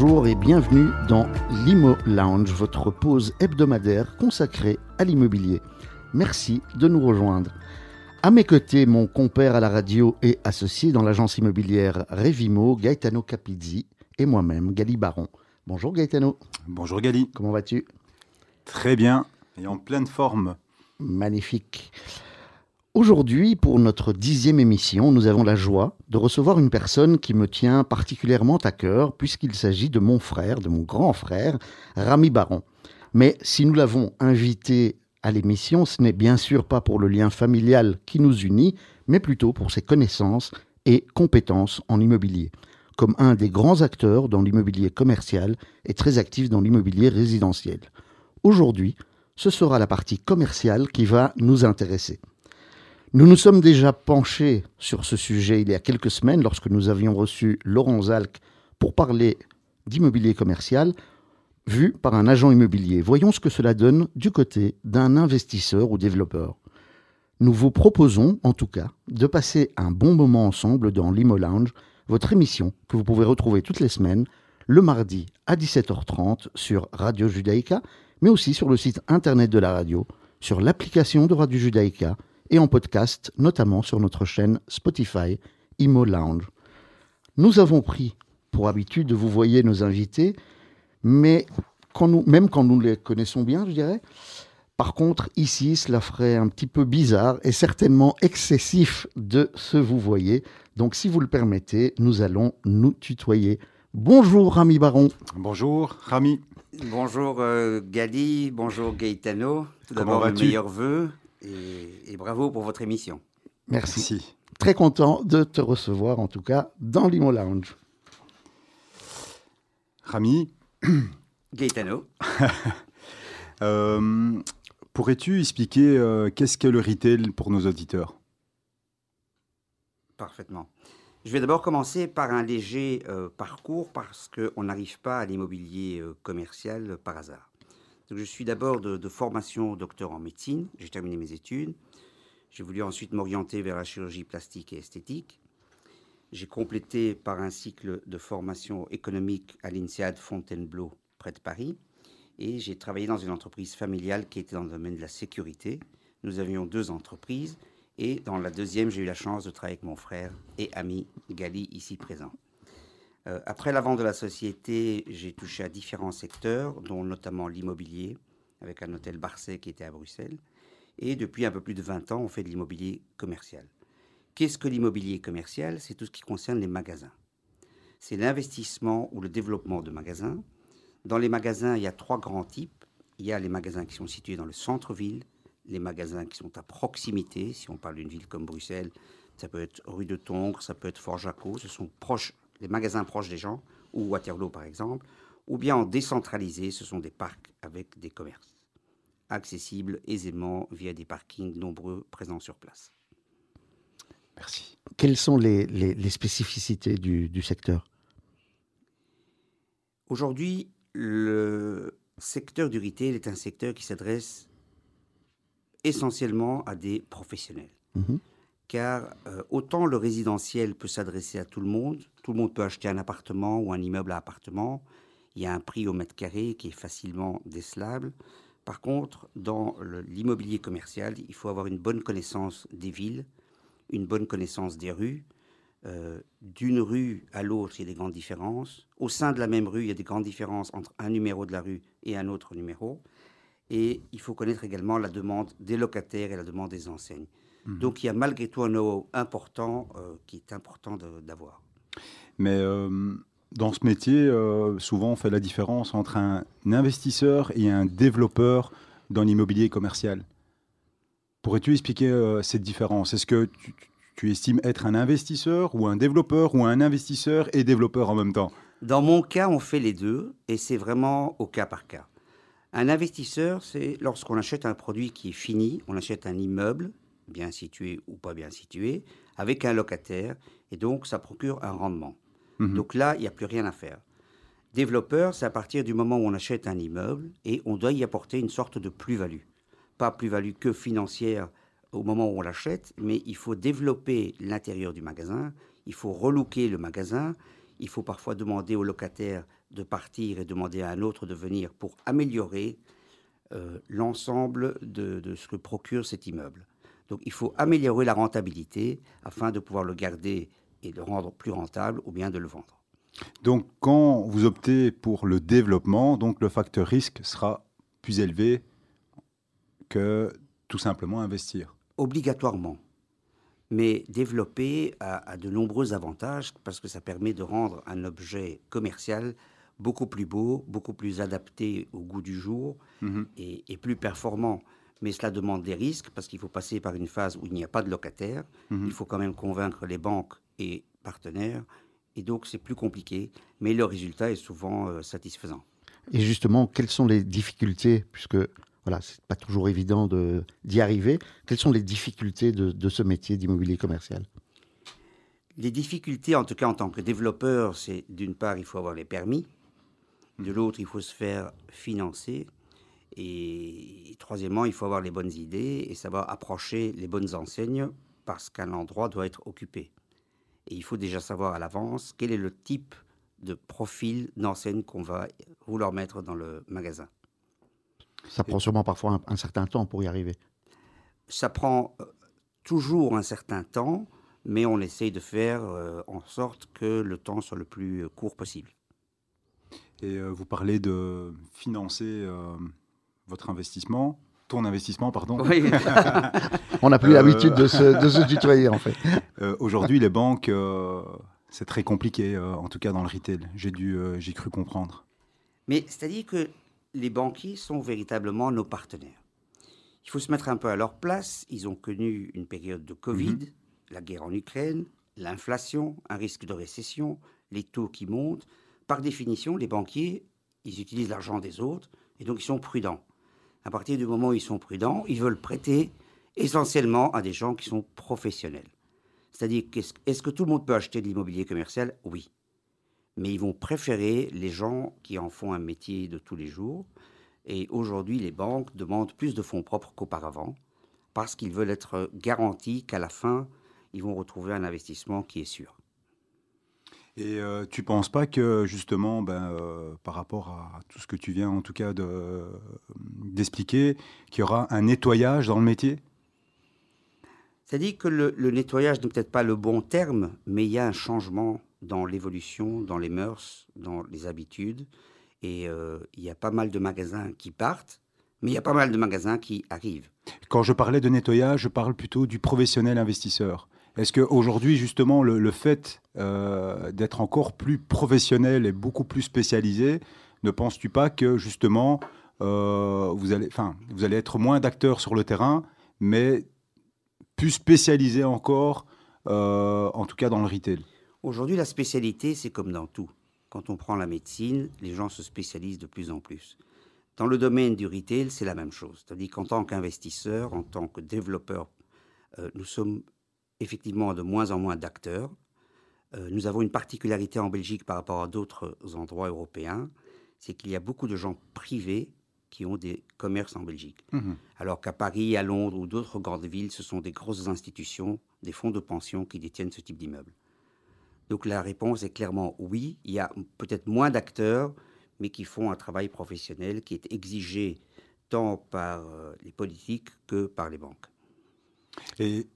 Bonjour et bienvenue dans l'Imo Lounge, votre pause hebdomadaire consacrée à l'immobilier. Merci de nous rejoindre. À mes côtés, mon compère à la radio et associé dans l'agence immobilière Revimo, Gaetano Capizzi, et moi-même, Gali Baron. Bonjour Gaetano. Bonjour Gali. Comment vas-tu? Très bien et en pleine forme. Magnifique. Aujourd'hui, pour notre dixième émission, nous avons la joie de recevoir une personne qui me tient particulièrement à cœur, puisqu'il s'agit de mon frère, de mon grand frère, Rami Baron. Mais si nous l'avons invité à l'émission, ce n'est bien sûr pas pour le lien familial qui nous unit, mais plutôt pour ses connaissances et compétences en immobilier. Comme un des grands acteurs dans l'immobilier commercial et très actif dans l'immobilier résidentiel. Aujourd'hui, ce sera la partie commerciale qui va nous intéresser. Nous nous sommes déjà penchés sur ce sujet il y a quelques semaines lorsque nous avions reçu Laurent Zalc pour parler d'immobilier commercial vu par un agent immobilier. Voyons ce que cela donne du côté d'un investisseur ou développeur. Nous vous proposons, en tout cas, de passer un bon moment ensemble dans l'Imo Lounge, votre émission que vous pouvez retrouver toutes les semaines, le mardi à 17h30 sur Radio Judaïka, mais aussi sur le site internet de la radio, sur l'application de Radio Judaïka et en podcast, notamment sur notre chaîne Spotify Imo Lounge. Nous avons pris pour habitude de vous voyer nos invités, mais quand nous, même quand nous les connaissons bien, je dirais. Par contre, ici, cela ferait un petit peu bizarre et certainement excessif de se vous voyer. Donc, si vous le permettez, nous allons nous tutoyer. Bonjour, Rami Baron. Bonjour, Rami. Bonjour, euh, Gali. Bonjour, Gaetano. Tout d'abord, le meilleur vœu et, et, bravo pour votre émission. Merci. Merci. Très content de te recevoir, en tout cas, dans l'Imo Lounge. Rami. Gaetano. euh, Pourrais-tu expliquer euh, qu'est-ce qu'est le retail pour nos auditeurs? Parfaitement. Je vais d'abord commencer par un léger euh, parcours parce qu'on n'arrive pas à l'immobilier euh, commercial par hasard. Je suis d'abord de, de, formation docteur en médecine, j'ai terminé mes études. J'ai voulu ensuite m'orienter vers la chirurgie plastique et esthétique. J'ai complété par un cycle de formation économique à l'INSEAD Fontainebleau, près de Paris. Et j'ai travaillé dans une entreprise familiale qui était dans le domaine de la sécurité. Nous avions deux entreprises. Et dans la deuxième, j'ai eu la chance de travailler avec mon frère et ami Gali, ici présent. Euh, après la vente de la société, j'ai touché à différents secteurs, dont notamment l'immobilier, avec un hôtel Barcet qui était à Bruxelles. Et depuis un peu plus de 20 ans, on fait de l'immobilier commercial. Qu'est-ce que l'immobilier commercial? C'est tout ce qui concerne les magasins. C'est l'investissement ou le développement de magasins. Dans les magasins, il y a trois grands types. Il y a les magasins qui sont situés dans le centre-ville, les magasins qui sont à proximité. Si on parle d'une ville comme Bruxelles, ça peut être rue de Tongres, ça peut être Fort-Jacot. Ce sont proches, les magasins proches des gens, ou Waterloo par exemple. Ou bien en décentralisé, ce sont des parcs avec des commerces accessibles aisément via des parkings nombreux présents sur place. Merci. Quelles sont les, les, les spécificités du, du secteur? Aujourd'hui, le secteur du retail est un secteur qui s'adresse essentiellement à des professionnels. Mhm. Car euh, autant le résidentiel peut s'adresser à tout le monde, tout le monde peut acheter un appartement ou un immeuble à appartement, il y a un prix au mètre carré qui est facilement décelable. Par contre, dans l'immobilier commercial, il faut avoir une bonne connaissance des villes, une bonne connaissance des rues. Euh, D'une rue à l'autre, il y a des grandes différences. Au sein de la même rue, il y a des grandes différences entre un numéro de la rue et un autre numéro. Et il faut connaître également la demande des locataires et la demande des enseignes. Mmh. Donc il y a malgré tout un know important euh, qui est important d'avoir. Mais euh, dans ce métier, euh, souvent on fait la différence entre un investisseur et un développeur dans l'immobilier commercial. Pourrais-tu expliquer cette différence? Est-ce que tu, tu, estimes être un investisseur ou un développeur ou un investisseur et développeur en même temps? Dans mon cas, on fait les deux et c'est vraiment au cas par cas. Un investisseur, c'est lorsqu'on achète un produit qui est fini, on achète un immeuble, bien situé ou pas bien situé, avec un locataire, et donc ça procure un rendement. Mmh. Donc là, il n'y a plus rien à faire. Développeur, c'est à partir du moment où on achète un immeuble et on doit y apporter une sorte de plus-value. Pas plus-value que financière au moment où on l'achète, mais il faut développer l'intérieur du magasin, il faut relooker le magasin, il faut parfois demander au locataire de partir et demander à un autre de venir pour améliorer euh, l'ensemble de, de, ce que procure cet immeuble. Donc il faut améliorer la rentabilité afin de pouvoir le garder et le rendre plus rentable ou bien de le vendre. Donc quand vous optez pour le développement, donc le facteur risque sera plus élevé que tout simplement investir. Obligatoirement. Mais développer a, de nombreux avantages parce que ça permet de rendre un objet commercial beaucoup plus beau, beaucoup plus adapté au goût du jour mhm. et, plus performant. Mais cela demande des risques parce qu'il faut passer par une phase où il n'y a pas de locataire. Mhm. Il faut quand même convaincre les banques et partenaires. Et donc c'est plus compliqué, mais le résultat est souvent euh, satisfaisant. Et justement, quelles sont les difficultés, puisque voilà, c'est pas toujours évident d'y arriver. Quelles sont les difficultés de, de ce métier d'immobilier commercial? Les difficultés, en tout cas en tant que développeur, c'est d'une part, il faut avoir les permis. De l'autre, il faut se faire financer. Et troisièmement, il faut avoir les bonnes idées et savoir approcher les bonnes enseignes parce qu'un endroit doit être occupé. Et il faut déjà savoir à l'avance quel est le type de profil d'enseigne qu'on va vouloir mettre dans le magasin. Ça prend sûrement parfois un, certain temps pour y arriver. Ça prend euh, toujours un certain temps, mais on essaye de faire euh, en sorte que le temps soit le plus court possible. Et euh, vous parlez de financer votre investissement, ton investissement, pardon. Oui. on n'a plus l'habitude de se, de se, tutoyer, en fait. Aujourd'hui, les banques, c'est très compliqué, en tout cas dans le retail. J'ai dû, j'ai cru comprendre. Mais c'est-à-dire que les banquiers sont véritablement nos partenaires. Il faut se mettre un peu à leur place. Ils ont connu une période de Covid, mhm. la guerre en Ukraine, l'inflation, un risque de récession, les taux qui montent. Par définition, les banquiers, ils utilisent l'argent des autres et donc ils sont prudents. À partir du moment où ils sont prudents, ils veulent prêter essentiellement à des gens qui sont professionnels. C'est-à-dire, est-ce que tout le monde peut acheter de l'immobilier commercial? Oui mais ils vont préférer les gens qui en font un métier de tous les jours. Et aujourd'hui, les banques demandent plus de fonds propres qu'auparavant, parce qu'ils veulent être garantis qu'à la fin, ils vont retrouver un investissement qui est sûr. Et tu euh, tu penses pas que justement, ben, euh, par rapport à tout ce que tu viens en tout cas d'expliquer, qu'il y aura un nettoyage dans le métier? C'est-à-dire que le, le nettoyage n'est peut-être pas le bon terme, mais il y a un changement dans l'évolution, dans les mœurs, dans les habitudes. Et euh, il y a pas mal de magasins qui partent, mais il y a pas mal de magasins qui arrivent. Quand je parlais de nettoyage, je parle plutôt du professionnel investisseur. Est-ce qu'aujourd'hui, justement, le, fait euh, d'être encore plus professionnel et beaucoup plus spécialisé, ne penses-tu pas que, justement, euh, vous, allez, vous allez être moins d'acteurs sur le terrain, mais plus spécialisé encore, en tout cas dans le retail? Aujourd'hui, la spécialité, c'est comme dans tout. Quand on prend la médecine, les gens se spécialisent de plus en plus. Dans le domaine du retail, c'est la même chose. C'est-à-dire qu'en tant qu'investisseur, en tant que développeur, euh, nous sommes effectivement de moins en moins d'acteurs. Euh, nous avons une particularité en Belgique par rapport à d'autres endroits européens, c'est qu'il y a beaucoup de gens privés qui ont des commerces en Belgique. Mmh Alors qu'à Paris, à Londres ou d'autres grandes villes, ce sont des grosses institutions, des fonds de pension qui détiennent ce type d'immeuble. Donc la réponse est clairement oui. Il y a peut-être moins d'acteurs, mais qui font un travail professionnel qui est exigé tant par euh, les politiques que par les banques. Et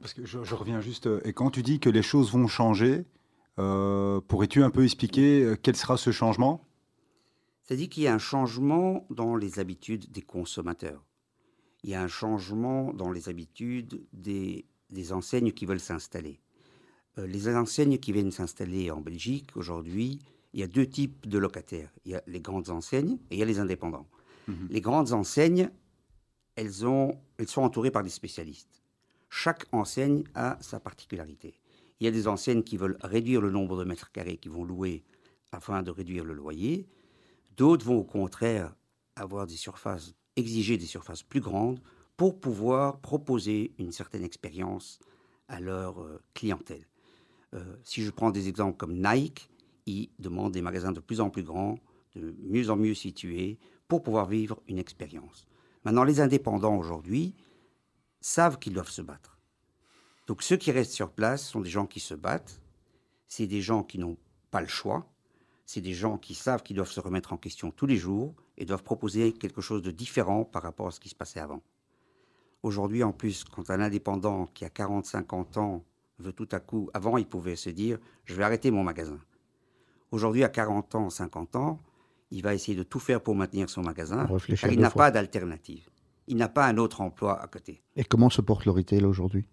parce que je, reviens juste, euh, et quand tu dis que les choses vont changer, euh, pourrais-tu un peu expliquer quel sera ce changement? C'est-à-dire qu'il y a un changement dans les habitudes des consommateurs. Il y a un changement dans les habitudes des enseignes qui veulent s'installer. Euh, les enseignes qui viennent s'installer en Belgique aujourd'hui, il y a deux types de locataires. Il y a les grandes enseignes et il y a les indépendants. Mhm. Les grandes enseignes, elles, ont, elles sont entourées par des spécialistes. Chaque enseigne a sa particularité. Il y a des enseignes qui veulent réduire le nombre de mètres carrés qui vont louer afin de réduire le loyer. D'autres vont au contraire avoir des surfaces, exiger des surfaces plus grandes pour pouvoir proposer une certaine expérience à leur euh, clientèle. Euh, si je prends des exemples comme Nike, ils demandent des magasins de plus en plus grands, de mieux en mieux situés, pour pouvoir vivre une expérience. Maintenant, les indépendants aujourd'hui savent qu'ils doivent se battre. Donc ceux qui restent sur place sont des gens qui se battent, c'est des gens qui n'ont pas le choix, c'est des gens qui savent qu'ils doivent se remettre en question tous les jours et doivent proposer quelque chose de différent par rapport à ce qui se passait avant. Aujourd'hui, en plus, quand un indépendant qui a 40, 50 ans veut tout à coup, avant, il pouvait se dire, je vais arrêter mon magasin. Aujourd'hui, à 40 ans, 50 ans, il va essayer de tout faire pour maintenir son magasin, car il n'a pas d'alternative. Il n'a pas un autre emploi à côté. Et comment se porte le retail aujourd'hui?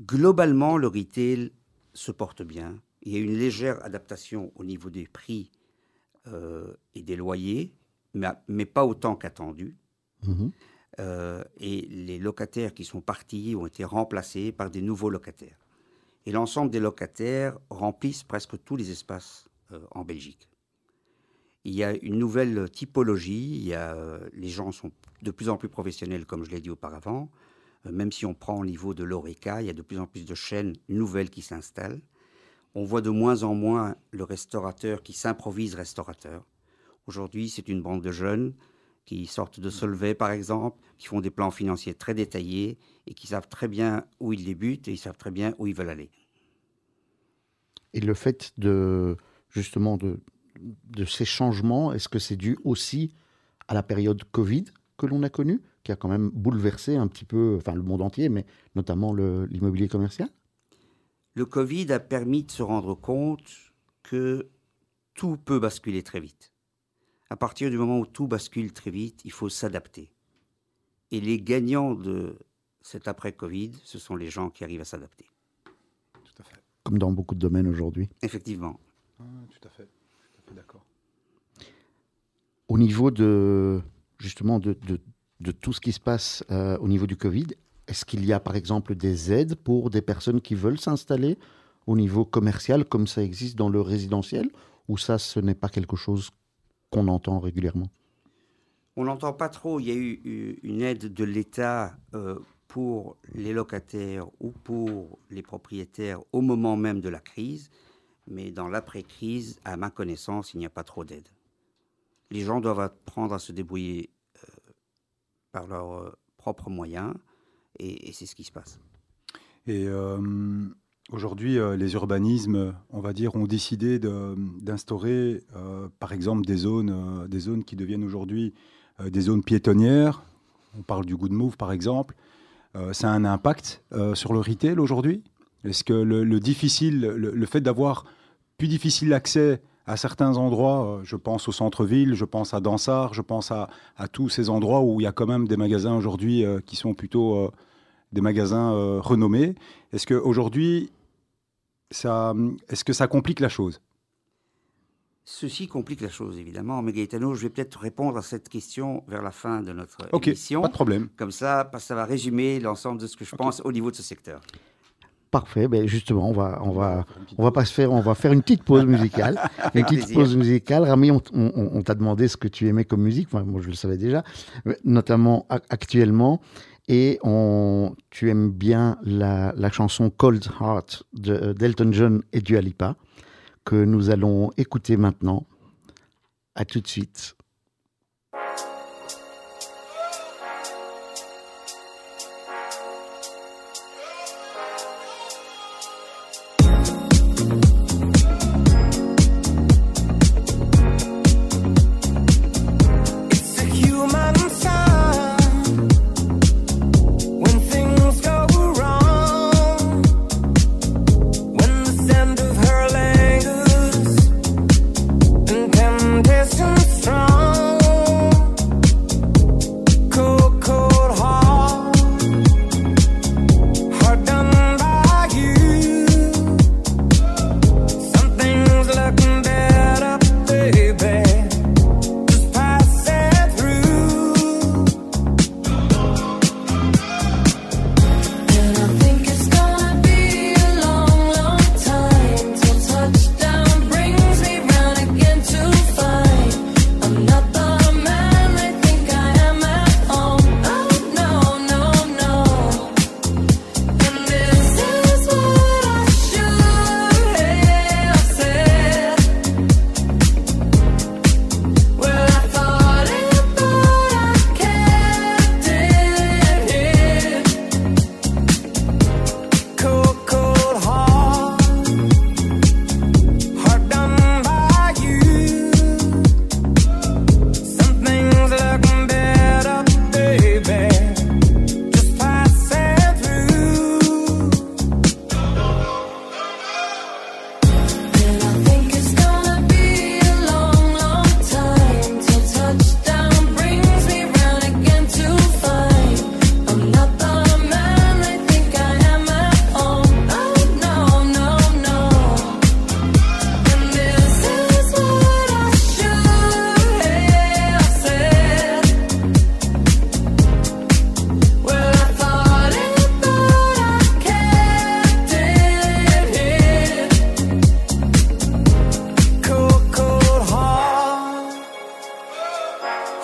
Globalement, le retail se porte bien. Il y a une légère adaptation au niveau des prix euh, et des loyers, mais, mais pas autant qu'attendu. Mhm. Euh, et les locataires qui sont partis ont été remplacés par des nouveaux locataires. Et l'ensemble des locataires remplissent presque tous les espaces euh, en Belgique. Il y a une nouvelle typologie, euh, les gens sont de plus en plus professionnels, comme je l'ai dit auparavant. Euh, même si on prend au niveau de l'ORECA, il y a de plus en plus de chaînes nouvelles qui s'installent. On voit de moins en moins le restaurateur qui s'improvise restaurateur. Aujourd'hui, c'est une bande de jeunes qui sortent de Solvay, par exemple, qui font des plans financiers très détaillés et qui savent très bien où ils débutent et ils savent très bien où ils veulent aller. Et le fait de justement de, de ces changements, est-ce que c'est dû aussi à la période Covid que l'on a connue, qui a quand même bouleversé un petit peu, enfin le monde entier, mais notamment l'immobilier commercial? Le Covid a permis de se rendre compte que tout peut basculer très vite. À partir du moment où tout bascule très vite, il faut s'adapter. Et les gagnants de cet après-Covid, ce sont les gens qui arrivent à s'adapter. Tout à fait. Comme dans beaucoup de domaines aujourd'hui. Effectivement. Ah, tout à fait. D'accord. Au niveau de justement de, de- de tout ce qui se passe euh, au niveau du Covid, est-ce qu'il y a par exemple des aides pour des personnes qui veulent s'installer au niveau commercial comme ça existe dans le résidentiel ou ça ce n'est pas quelque chose qu'on entend régulièrement? On n'entend pas trop. Il y a eu eu une aide de l'État euh, pour les locataires ou pour les propriétaires au moment même de la crise. Mais dans l'après-crise, à ma connaissance, il n'y a pas trop d'aide. Les gens doivent apprendre à se débrouiller euh, par leurs euh, propres moyens. Et, c'est ce qui se passe. Et euh, aujourd'hui, les urbanismes, on va dire, ont décidé d'instaurer, par exemple, des zones, des zones qui deviennent aujourd'hui des zones piétonnières. On parle du good move, par exemple. Ça a un impact sur le retail aujourd'hui? Est-ce que le, le difficile, le, le fait d'avoir plus difficile accès à certains endroits, euh, je pense au centre-ville, je pense à Dansart, je pense à, à tous ces endroits où il y a quand même des magasins aujourd'hui euh, qui sont plutôt euh, des magasins euh, renommés. Est-ce qu'aujourd'hui, est-ce que ça complique la chose? Ceci complique la chose, évidemment. Mais Gaetano, je vais peut-être répondre à cette question vers la fin de notre Ok, émission. pas de problème. Comme ça, parce que ça va résumer l'ensemble de ce que je pense au niveau de ce secteur. Parfait, ben justement, on va, on va, on va pas se faire, on va faire une petite pause musicale. une petite plaisir. pause musicale. Rami, on, on- on t'a demandé ce que tu aimais comme musique. Enfin, moi, je le savais déjà, notamment actuellement. Et on, tu aimes bien la, la chanson Cold Heart de- d'Elton John et Dua Lipa, que nous allons écouter maintenant. À tout de suite.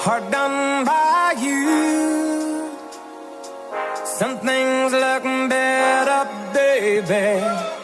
hard done by you. Some things look better, baby.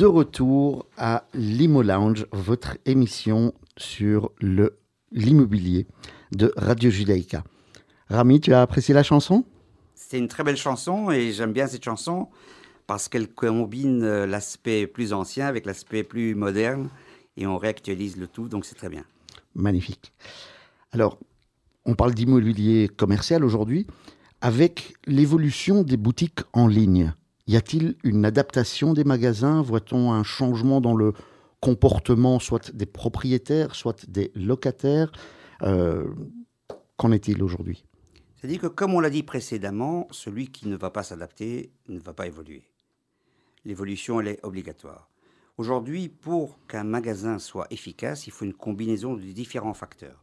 De retour à Limo Lounge, votre émission sur le l'immobilier de Radio Judaïka. Rami, tu as apprécié la chanson? C'est une très belle chanson et j'aime bien cette chanson parce qu'elle combine euh, l'aspect plus ancien avec l'aspect plus moderne et on réactualise le tout, donc c'est très bien. Magnifique. Alors, on parle d'immobilier commercial aujourd'hui. Avec l'évolution des boutiques en ligne, y a-t-il une adaptation des magasins? Voit-on un changement dans le comportement, soit des propriétaires, soit des locataires? Euh, Qu'en est-il aujourd'hui? C'est-à-dire que, comme on l'a dit précédemment, celui qui ne va pas s'adapter ne va pas évoluer. L'évolution, elle est obligatoire. Aujourd'hui, pour qu'un magasin soit efficace, il faut une combinaison de différents facteurs.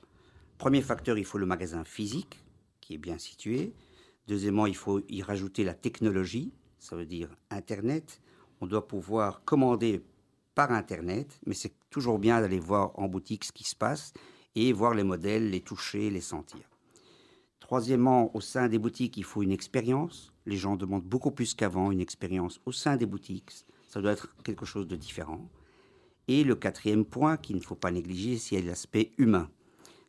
Premier facteur, il faut le magasin physique, qui est bien situé. Deuxièmement, il faut y rajouter la technologie, ça veut dire Internet. On doit pouvoir commander par Internet, mais c'est toujours bien d'aller voir en boutique ce qui se passe et voir les modèles, les toucher, les sentir. Troisièmement, au sein des boutiques, il faut une expérience. Les gens demandent beaucoup plus qu'avant une expérience au sein des boutiques. Ça doit être quelque chose de différent. Et le quatrième point qu'il ne faut pas négliger, c'est l'aspect humain.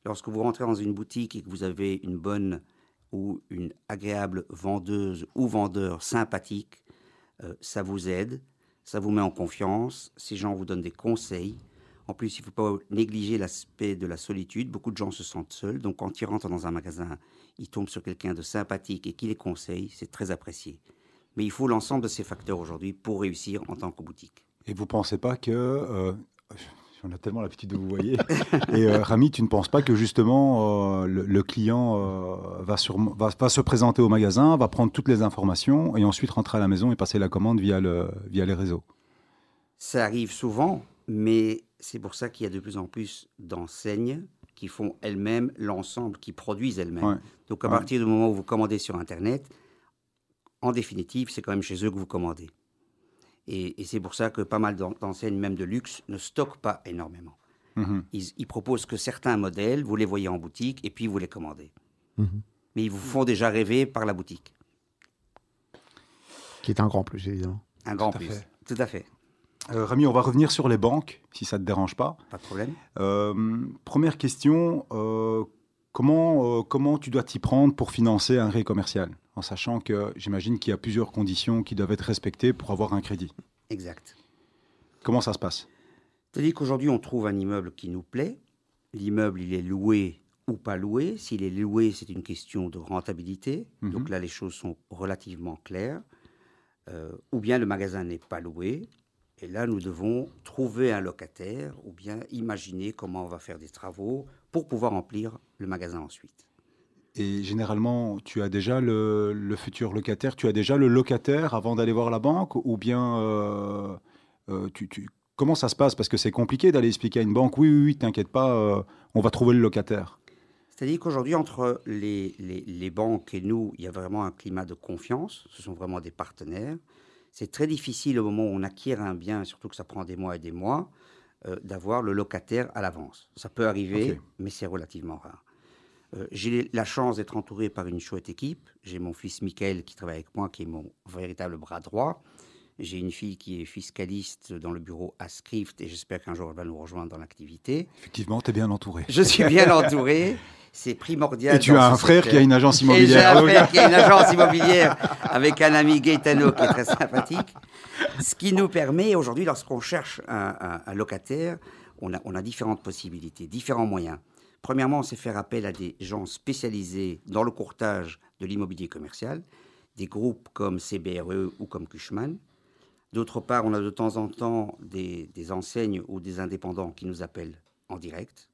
Lorsque vous rentrez dans une boutique et que vous avez une bonne ou une agréable vendeuse ou vendeur sympathique, euh, ça vous aide, ça vous met en confiance, ces gens vous donnent des conseils. En plus, il ne faut pas négliger l'aspect de la solitude. Beaucoup de gens se sentent seuls, donc quand ils rentrent dans un magasin, ils tombent sur quelqu'un de sympathique et qui les conseille, c'est très apprécié. Mais il faut l'ensemble de ces facteurs aujourd'hui pour réussir en tant que boutique. Et vous pensez pas que. euh, on a tellement l'habitude de vous voyer. Et euh, Rami, tu ne penses pas que justement euh, le, le client euh, va, sur, va, va se présenter au magasin, va prendre toutes les informations et ensuite rentrer à la maison et passer la commande via, le, via les réseaux? Ça arrive souvent, mais c'est pour ça qu'il y a de plus en plus d'enseignes qui font elles-mêmes l'ensemble, qui produisent elles-mêmes. Ouais. Donc à Ouais. partir du moment où vous commandez sur Internet, en définitive, c'est quand même chez eux que vous commandez. Et, et c'est pour ça que pas mal d'en- d'enseignes, même de luxe, ne stockent pas énormément. Mhm. Ils, ils proposent que certains modèles, vous les voyez en boutique et puis vous les commandez. Mais ils vous font déjà rêver par la boutique. Qui est un grand plus, évidemment. Un grand plus. fait. Tout à fait. Euh, Rami, on va revenir sur les banques, si ça ne te dérange pas. Pas de problème. Euh, première question, euh, comment, euh, comment tu dois t'y prendre pour financer un crédit commercial En sachant que j'imagine qu'il y a plusieurs conditions qui doivent être respectées pour avoir un crédit. Exact. Comment ça se passe? C'est-à-dire qu'aujourd'hui, on trouve un immeuble qui nous plaît. L'immeuble, il est loué ou pas loué. S'il est loué, c'est une question de rentabilité. Mhm. Donc là, les choses sont relativement claires. Euh, ou bien le magasin n'est pas loué. Et là, nous devons trouver un locataire ou bien imaginer comment on va faire des travaux pour pouvoir remplir le magasin ensuite. Et généralement, tu as déjà le, le futur locataire, tu as déjà le locataire avant d'aller voir la banque ou bien euh, euh, tu, tu- comment ça se passe? Parce que c'est compliqué d'aller expliquer à une banque, oui, oui, oui, t'inquiète pas, euh, on va trouver le locataire. C'est-à-dire qu'aujourd'hui, entre les, les- les banques et nous, il y a vraiment un climat de confiance. Ce sont vraiment des partenaires. C'est très difficile au moment où on acquiert un bien, surtout que ça prend des mois et des mois, euh, d'avoir le locataire à l'avance. Ça peut arriver, mais c'est relativement rare. Euh, J'ai la chance d'être entouré par une chouette équipe. J'ai mon fils Michael qui travaille avec moi, qui est mon véritable bras droit. J'ai une fille qui est fiscaliste dans le bureau Ascrift et j'espère qu'un jour elle va nous rejoindre dans l'activité. Effectivement, tu es bien entouré. Je suis bien entouré. C'est primordial. Et tu as un frère secteur. qui a une agence Et j'ai immobilière. un frère qui a une agence immobilière avec un ami Gaetano qui est très sympathique. Ce qui nous permet aujourd'hui, lorsqu'on cherche un, un- un locataire, on a, on a différentes possibilités, différents moyens. Premièrement, c'est faire appel à des gens spécialisés dans le courtage de l'immobilier commercial, des groupes comme CBRE ou comme Cushman. D'autre part, on a de temps en temps des, des enseignes ou des indépendants qui nous appellent en direct.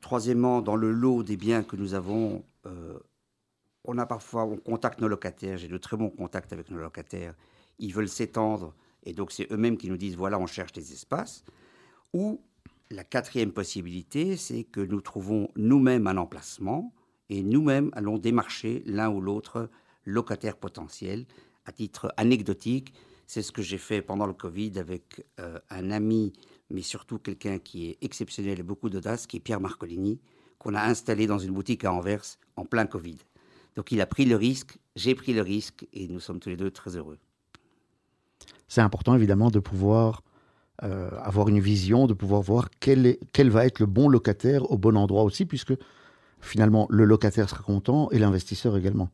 Troisièmement, dans le lot des biens que nous avons, euh, on a parfois, on contacte nos locataires, j'ai de très bons contacts avec nos locataires, ils veulent s'étendre, et donc c'est eux-mêmes qui nous disent, voilà, on cherche des espaces. Ou la quatrième possibilité, c'est que nous trouvons nous-mêmes un emplacement, et nous-mêmes allons démarcher l'un ou l'autre locataire potentiel. À titre anecdotique, c'est ce que j'ai fait pendant le Covid avec euh, un ami, mais surtout quelqu'un qui est exceptionnel et beaucoup d'audace, qui est Pierre Marcolini, qu'on a installé dans une boutique à Anvers en plein Covid. Donc il a pris le risque, j'ai pris le risque, et nous sommes tous les deux très heureux. C'est important évidemment de pouvoir euh, avoir une vision, de pouvoir voir quel, quel va être le bon locataire au bon endroit aussi, puisque finalement le locataire sera content et l'investisseur également.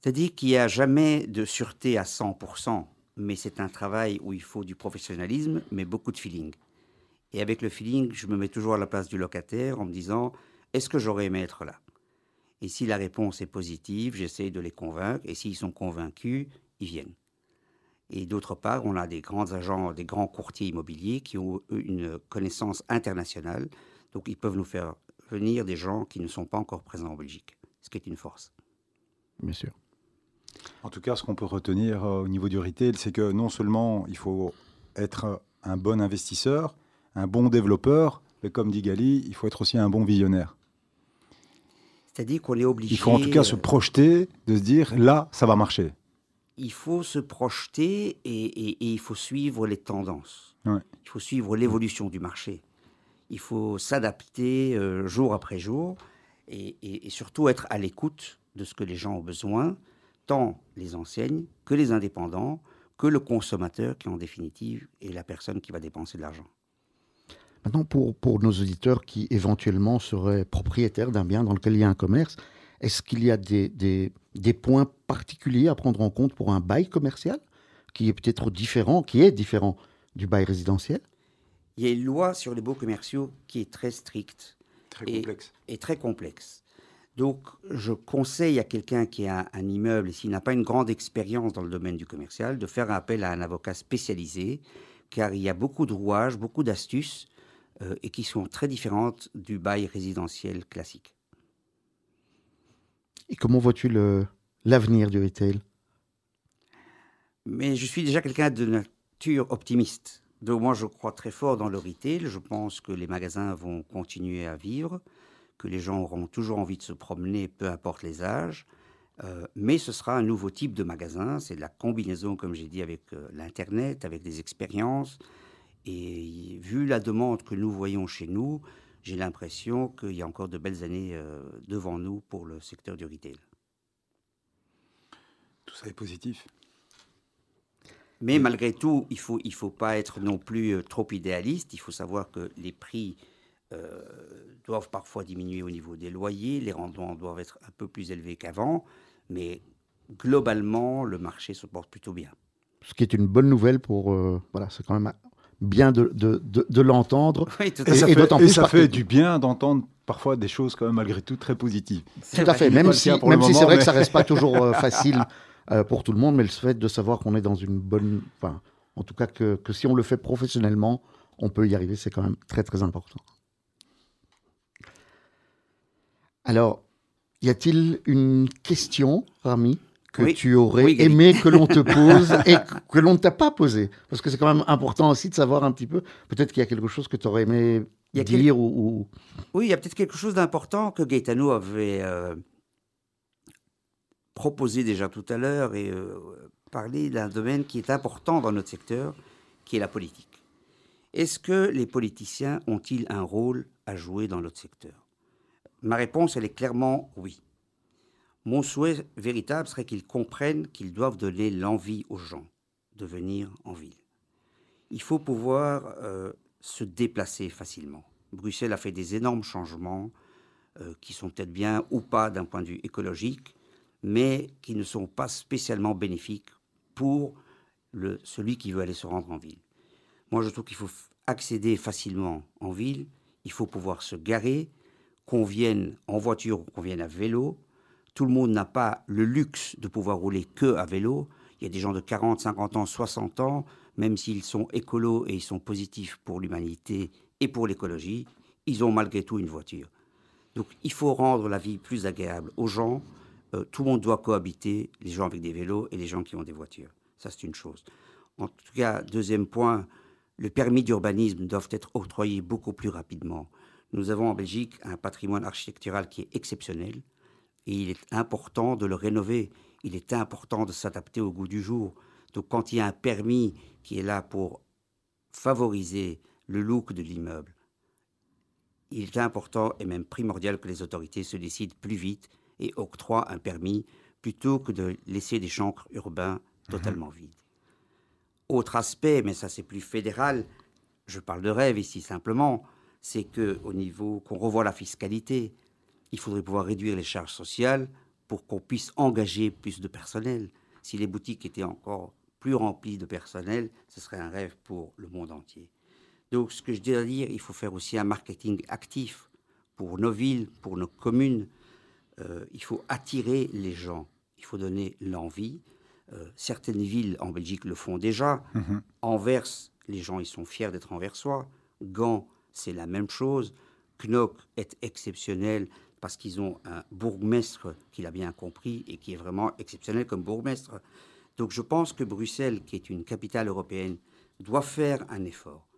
C'est-à-dire qu'il n'y a jamais de sûreté à 100%, mais c'est un travail où il faut du professionnalisme, mais beaucoup de feeling. Et avec le feeling, je me mets toujours à la place du locataire en me disant, est-ce que j'aurais aimé être là? Et si la réponse est positive, j'essaie de les convaincre, et s'ils sont convaincus, ils viennent. Et d'autre part, on a des grands agents, des grands courtiers immobiliers qui ont eux, une connaissance internationale, donc ils peuvent nous faire venir des gens qui ne sont pas encore présents en Belgique, ce qui est une force. Bien sûr. En tout cas, ce qu'on peut retenir euh, au niveau du retail, c'est que non seulement il faut être euh, un bon investisseur, un bon développeur, mais comme dit Gali, il faut être aussi un bon visionnaire. C'est-à-dire qu'on est obligé. Il faut en tout cas euh, se projeter, de se dire là, ça va marcher. Il faut se projeter et, et- et il faut suivre les tendances. Ouais. Il faut suivre l'évolution du marché. Il faut s'adapter euh, jour après jour et, et- et surtout être à l'écoute de ce que les gens ont besoin, tant les enseignes que les indépendants, que le consommateur qui en définitive est la personne qui va dépenser de l'argent. Maintenant, pour, pour nos auditeurs qui éventuellement seraient propriétaires d'un bien dans lequel il y a un commerce, est-ce qu'il y a des, des- des points particuliers à prendre en compte pour un bail commercial qui est peut-être différent, qui est différent du bail résidentiel? Il y a une loi sur les baux commerciaux qui est très stricte. Très Et- complexe. est très complexe. Donc, je conseille à quelqu'un qui a un immeuble et s'il n'a pas une grande expérience dans le domaine du commercial, de faire appel à un avocat spécialisé, car il y a beaucoup de rouages, beaucoup d'astuces, euh, et qui sont très différentes du bail résidentiel classique. Et comment vois-tu l'avenir du retail? Mais je suis déjà quelqu'un de nature optimiste. Donc moi, je crois très fort dans le retail. Je pense que les magasins vont continuer à vivre, que les gens auront toujours envie de se promener, peu importe les âges. Euh, mais ce sera un nouveau type de magasin. C'est de la combinaison, comme j'ai dit, avec euh, l'Internet, avec des expériences. Et vu la demande que nous voyons chez nous, j'ai l'impression qu'il y a encore de belles années euh, devant nous pour le secteur du retail. Tout ça est positif. Mais malgré tout, il ne faut, il faut pas être non plus euh, trop idéaliste. Il faut savoir que les prix euh, doivent parfois diminuer au niveau des loyers, les rendements doivent être un peu plus élevés qu'avant, mais globalement, le marché se porte plutôt bien. Ce qui est une bonne nouvelle pour... euh, voilà, c'est quand même bien de, de- de- de l'entendre. Oui, tout Et, à ça et fait, d'autant et plus ça parce fait que- du bien d'entendre parfois des choses quand même malgré tout très positives. Tout à fait, même si, même c'est vrai mais- que ça reste pas toujours euh, facile euh, pour tout le monde, mais le fait de savoir qu'on est dans une bonne, enfin, en tout cas que, que si on le fait professionnellement, on peut y arriver, c'est quand même très très important. Alors, y a-t-il une question, Rami, que Oui. tu aurais Oui, aimé que l'on te pose et que- l'on ne t'a pas posé Parce que c'est quand même important aussi de savoir un petit peu, peut-être qu'il y a quelque chose que tu aurais aimé dire ou, ou- Oui, il y a peut-être quelque chose d'important que Gaetano avait euh, proposé déjà tout à l'heure et euh, parlé d'un domaine qui est important dans notre secteur, qui est la politique. Est-ce que les politiciens ont-ils un rôle à jouer dans notre secteur? Ma réponse, elle est clairement oui. Mon souhait véritable serait qu'ils comprennent qu'ils doivent donner l'envie aux gens. de venir en ville. Il faut pouvoir euh, se déplacer facilement. Bruxelles a fait des énormes changements euh, qui sont peut-être bien ou pas d'un point de vue écologique, mais qui ne sont pas spécialement bénéfiques pour celui qui veut aller se rendre en ville. Moi, je trouve qu'il faut accéder facilement en ville. Il faut pouvoir se garer, qu'on vienne en voiture ou qu'on vienne à vélo. Tout le monde n'a pas le luxe de pouvoir rouler que à vélo. Il y a des gens de 40, 50 ans, 60 ans, même s'ils sont écolos et ils sont positifs pour l'humanité et pour l'écologie, ils ont malgré tout une voiture. Donc il faut rendre la vie plus agréable aux gens. Euh, tout le monde doit cohabiter, les gens avec des vélos et les gens qui ont des voitures. Ça, c'est une chose. En tout cas, deuxième point, le permis d'urbanisme doivent être octroyés beaucoup plus rapidement. Nous avons en Belgique un patrimoine architectural qui est exceptionnel et il est important de le rénover. Il est important de s'adapter au goût du jour. Donc quand il y a un permis qui est là pour favoriser le look de l'immeuble, il est important et même primordial que les autorités se décident plus vite et octroient un permis plutôt que de laisser des chancres urbains totalement vides. Autre aspect, mais ça c'est plus fédéral, je parle de rêve ici simplement, c'est que au niveau qu'on revoie la fiscalité, il faudrait pouvoir réduire les charges sociales pour qu'on puisse engager plus de personnel. Si les boutiques étaient encore plus remplies de personnel, ce serait un rêve pour le monde entier. Donc, ce que je dois dire, il faut faire aussi un marketing actif pour nos villes, pour nos communes. Euh, il faut attirer les gens. Il faut donner l'envie. Euh, certaines villes en Belgique le font déjà. Anvers, les gens ils sont fiers d'être anversois. Gand, c'est la même chose. Knock est exceptionnel parce qu'ils ont un bourgmestre qui l'a bien compris et qui est vraiment exceptionnel comme bourgmestre. Donc je pense que Bruxelles, qui est une capitale européenne, doit faire un effort.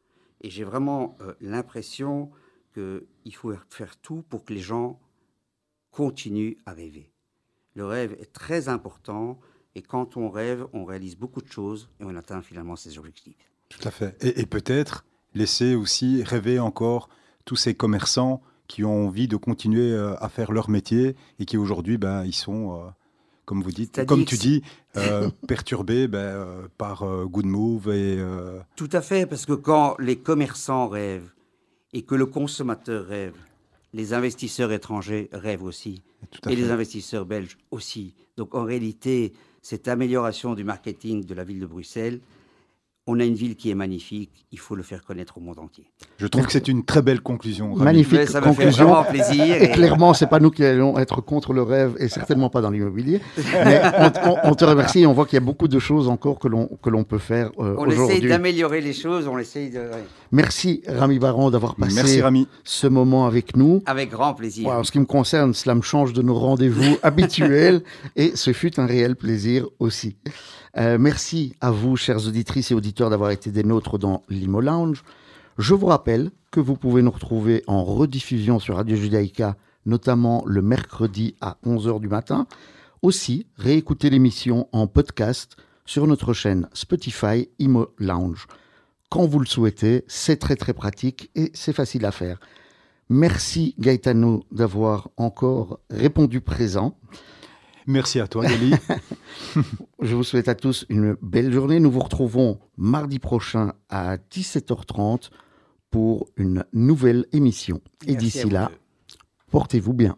Et j'ai vraiment euh, l'impression qu'il faut faire tout pour que les gens continuent à rêver. Le rêve est très important et quand on rêve, on réalise beaucoup de choses et on atteint finalement ses objectifs. Tout à fait. Et, et peut-être laisser aussi rêver encore tous ces commerçants qui ont envie de continuer euh, à faire leur métier et qui aujourd'hui, ben, ils sont, euh, comme vous dites, comme tu dis, euh, perturbés ben, par Good Move et Tout à fait, parce que quand les commerçants rêvent et que le consommateur rêve, les investisseurs étrangers rêvent aussi, et les investisseurs belges aussi. Donc en réalité, cette amélioration du marketing de la ville de Bruxelles, on a une ville qui est magnifique, il faut le faire connaître au monde entier. Je trouve que c'est une très belle conclusion. Rami. Magnifique Mais ça me fait conclusion. plaisir. Et et- clairement, c'est pas nous qui allons être contre le rêve et certainement pas dans l'immobilier. Mais on, on- on te remercie et on voit qu'il y a beaucoup de choses encore que l'on que l'on peut faire euh, on essaye aujourd'hui. d'améliorer les choses, on essaye de... Merci Rami Baron d'avoir passé Merci Rami. ce moment avec nous. Avec grand plaisir. En ce qui me concerne, cela me change de nos rendez-vous habituels et ce fut un réel plaisir aussi. Euh, merci à vous, chères auditrices et auditeurs, d'avoir été des nôtres dans l'Imo Lounge. Je vous rappelle que vous pouvez nous retrouver en rediffusion sur Radio Judaïka, notamment le mercredi à 11h du matin. Aussi, réécouter l'émission en podcast sur notre chaîne Spotify Imo Lounge. Quand vous le souhaitez, c'est très très pratique et c'est facile à faire. Merci Gaetano d'avoir encore répondu présent. Merci à toi, Nelly. Je vous souhaite à tous une belle journée. Nous vous retrouvons mardi prochain à 17h30 pour une nouvelle émission. Et d'ici là, portez-vous bien.